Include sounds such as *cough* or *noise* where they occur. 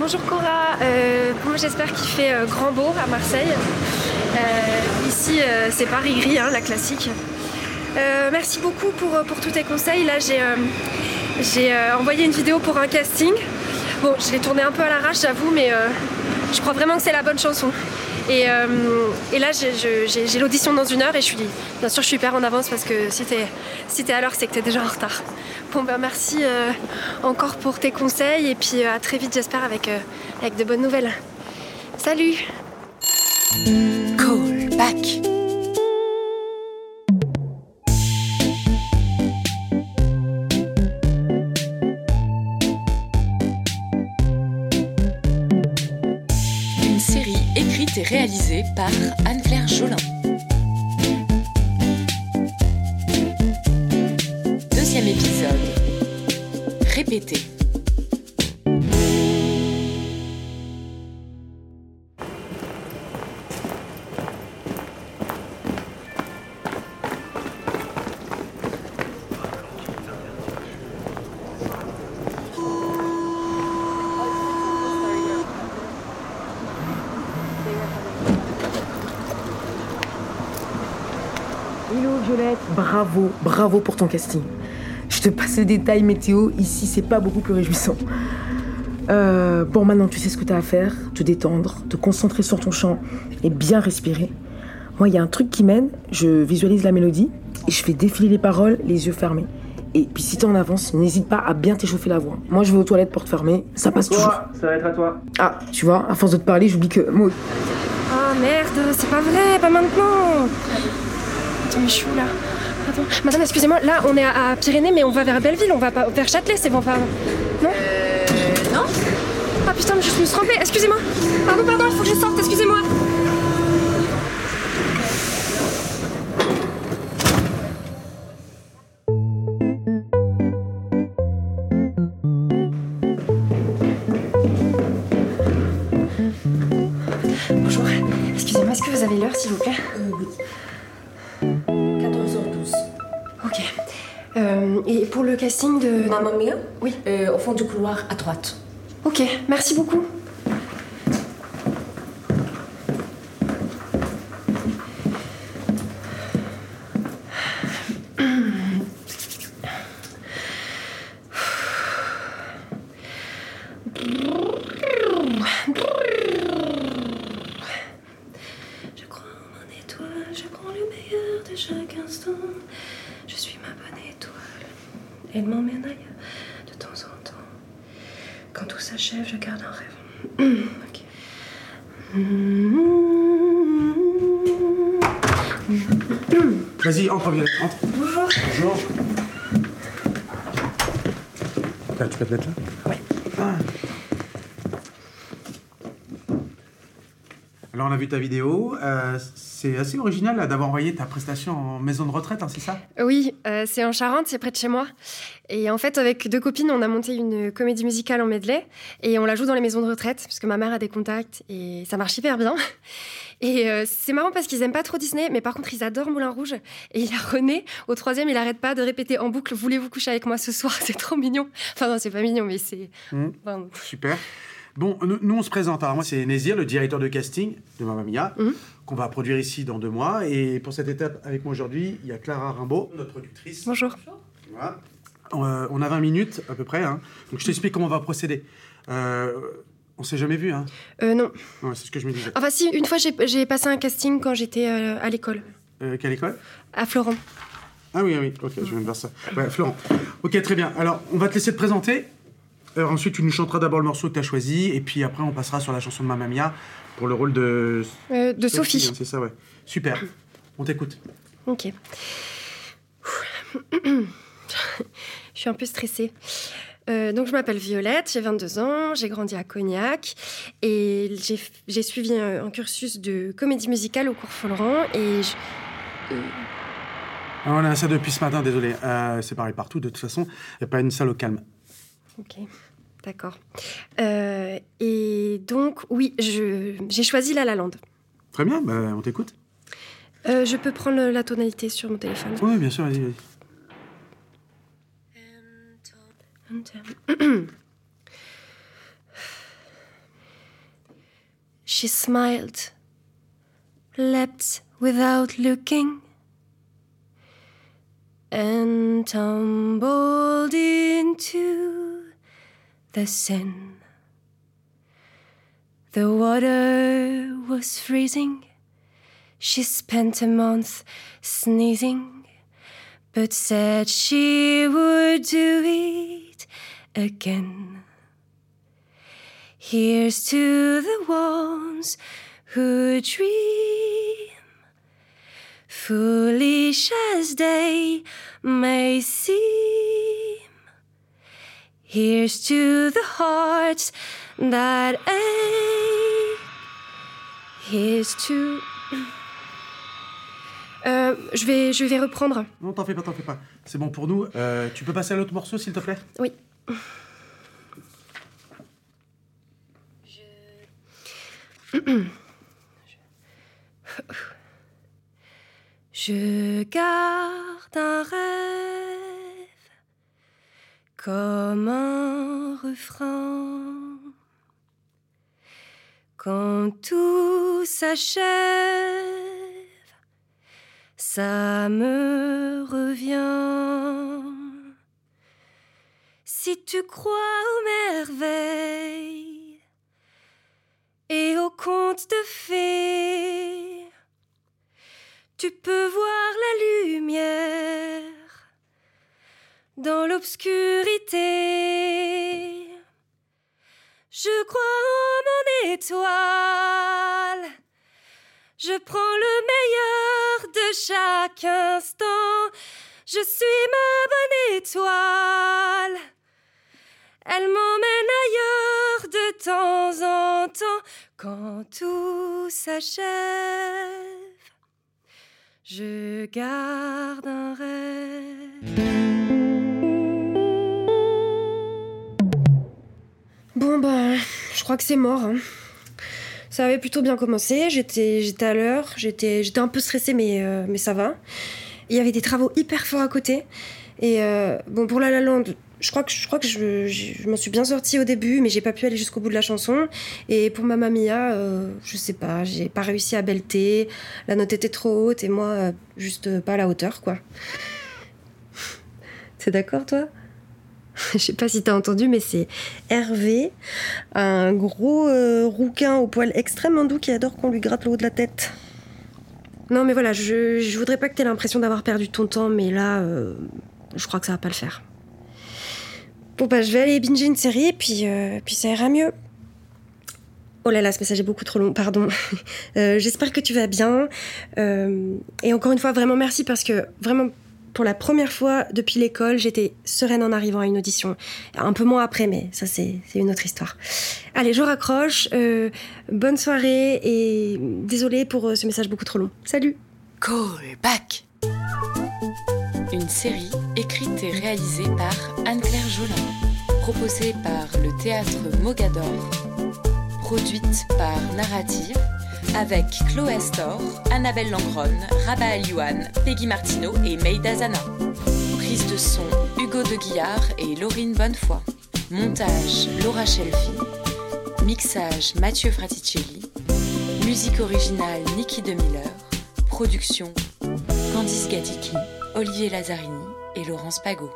Bonjour Cora, euh, moi j'espère qu'il fait euh, grand beau à Marseille. Euh, ici euh, c'est Paris gris, hein, la classique. Merci beaucoup pour, pour tous tes conseils. Là j'ai envoyé une vidéo pour un casting. Bon, je l'ai tourné un peu à l'arrache, j'avoue, mais je crois vraiment que c'est la bonne chanson. Et, euh, et là j'ai- l'audition dans une heure et je suis bien sûr je suis hyper en avance parce que si t'es si à l'heure c'est que t'es déjà en retard. Bon ben merci euh, encore pour tes conseils et puis euh, à très vite j'espère avec, avec de bonnes nouvelles. Salut Call back. Écrite et réalisée par Anne-Claire Jolin. Deuxième épisode. Répétez. Hello Violette, bravo, bravo pour ton casting. Je te passe les détails météo, ici c'est pas beaucoup plus réjouissant. Euh, bon maintenant tu sais ce que tu as à faire, te détendre, te concentrer sur ton chant et bien respirer. Moi il y a un truc qui mène, je visualise la mélodie et je fais défiler les paroles les yeux fermés. Et puis si t'es en avance, n'hésite pas à bien t'échauffer la voix. Moi je vais aux toilettes porte fermée, ça passe toujours. ça va être à toi. Ah, tu vois, à force de te parler, j'oublie que moi Ah merde, c'est pas vrai, pas maintenant Attends, mais je suis où là Attends, madame, excusez-moi, là on est à, à Pyrénées, mais on va vers Belleville, on va pas vers Châtelet, c'est bon, pas. Non Euh. Non. Ah putain, mais je me suis trompée, excusez-moi. Pardon, pardon, il faut que je sorte, excusez-moi. Bonjour, excusez-moi, est-ce que vous avez l'heure, s'il vous plaît? Euh, et pour le casting de. Maman Mia Oui. Euh, au fond du couloir à droite. Ok, merci beaucoup. Je crois en mon étoile, je prends le meilleur de chaque instant. Je suis ma bonne étoile. Elle m'emmène ailleurs de temps en temps. Quand tout s'achève, je garde un rêve. *clears throat* Ok. Vas-y, entre, Violette, entre. Bonjour. Bonjour. Là, tu peux te mettre là. Ah. Alors, on a vu ta vidéo. euh, c'est assez original d'avoir envoyé ta prestation en maison de retraite, hein, c'est ça? Oui, euh, c'est en Charente, c'est près de chez moi. Et en fait, avec deux copines, on a monté une comédie musicale en medley et on la joue dans les maisons de retraite parce que ma mère a des contacts et ça marche hyper bien. *laughs* Et euh, c'est marrant parce qu'ils aiment pas trop Disney, mais par contre, ils adorent Moulin Rouge. Et il a René, au troisième, il arrête pas de répéter en boucle Voulez-vous coucher avec moi ce soir? *laughs* C'est trop mignon. Enfin, non, c'est pas mignon, mais c'est. Enfin, Super. Bon, nous, on se présente. Alors, moi, c'est Nézir, le directeur de casting de Mamma Mia, Mhm. Qu'on va produire ici dans deux mois. Et pour cette étape, avec moi aujourd'hui, il y a Clara Rimbaud, notre productrice. bonjour. Voilà. Euh, on a 20 minutes à peu près. hein. Donc je t'explique comment on va procéder. Euh, on s'est jamais vu, hein Euh, non. Ouais, C'est ce que je me disais. Enfin, si, une fois, j'ai passé un casting quand j'étais euh, à l'école, Euh, quelle école? À Florent. Ah oui, ah oui, ok, je viens de voir ça. Ouais, Florent. Ok, très bien. Alors, on va te laisser te présenter. Euh, ensuite, tu nous chanteras d'abord le morceau que tu as choisi. Et puis après, on passera sur la chanson de Mamma Mia pour le rôle de... Euh, de Sophie. hein, C'est ça, ouais. Super. On t'écoute. Ok. *coughs* Je suis un peu stressée. Euh, donc, je m'appelle Violette, j'ai 22 ans, j'ai grandi à Cognac et j'ai suivi un, un cursus de comédie musicale au cours Folleran et je- Ah, on a ça depuis ce matin, désolé. Euh, c'est pareil partout, de toute façon. Il n'y a pas une salle au calme. Ok, d'accord. Euh, et donc, oui, j'ai choisi La La Land. Très bien, bah, on t'écoute. Euh, je peux prendre la tonalité sur mon téléphone. Oui, bien sûr, vas-y, vas-y. She smiled, leapt without looking, and tumbled into the Seine. The water was freezing. She spent a month sneezing, but said she would do it again. Here's to the ones who dream, foolish as they may seem. Here's to the hearts that ache. Here's to. Euh, je, vais, je vais reprendre. Non, t'en fais pas, t'en fais pas. C'est bon pour nous. Euh, tu peux passer à l'autre morceau, s'il te plaît? Oui. *coughs* Je garde un rêve comme un refrain. Quand tout s'achève, ça me revient. Si tu crois aux merveilles et aux contes de fées, tu peux voir la lumière dans l'obscurité. Je crois en mon étoile. Je prends le meilleur de chaque instant. Je suis ma bonne étoile. Elle m'emmène ailleurs de temps en temps quand tout s'achève. Je garde un rêve. Bon bah, je crois que c'est mort. hein. Ça avait plutôt bien commencé. J'étais, j'étais à l'heure. J'étais, un peu stressée, mais euh, mais ça va. Il y avait des travaux hyper forts à côté. Et euh, bon, pour La La je crois que je crois que je, je- m'en suis bien sortie au début, mais j'ai pas pu aller jusqu'au bout de la chanson. Et pour Mamma Mia, euh, je sais pas, j'ai pas réussi à belter. La note était trop haute et moi, euh, juste pas à la hauteur, quoi. *laughs* T'es d'accord, toi? *laughs* Je sais pas si t'as entendu, mais c'est Hervé, un gros euh, rouquin au poil extrêmement doux qui adore qu'on lui gratte le haut de la tête. Non, mais voilà, je, voudrais pas que t'aies l'impression d'avoir perdu ton temps, mais là, euh, je crois que ça va pas le faire. Bon, bah, je vais aller binger une série et puis, euh, puis ça ira mieux. Oh là là, ce message est beaucoup trop long, pardon. *laughs* J'espère que tu vas bien. Et encore une fois, vraiment merci parce que vraiment, pour la première fois depuis l'école, j'étais sereine en arrivant à une audition. Un peu moins après, mais ça, c'est une autre histoire. Allez, je raccroche. Euh, bonne soirée et désolée pour euh, ce message beaucoup trop long. Salut Call back. Une série écrite et réalisée par Anne-Claire Jolin, proposée par le théâtre Mogador, produite par Narrative, avec Chloé Astor, Annabelle Langron, Rabat Aliouane, Peggy Martineau et Meida Zana. Prise de son Hugo de Guillard et Laurine Bonnefoy. Montage Laura Shelfie. Mixage Mathieu Fraticelli. Musique originale Niki de Miller. Production Candice Gadicki, Olivier Lazzarini et Laurence Pagot.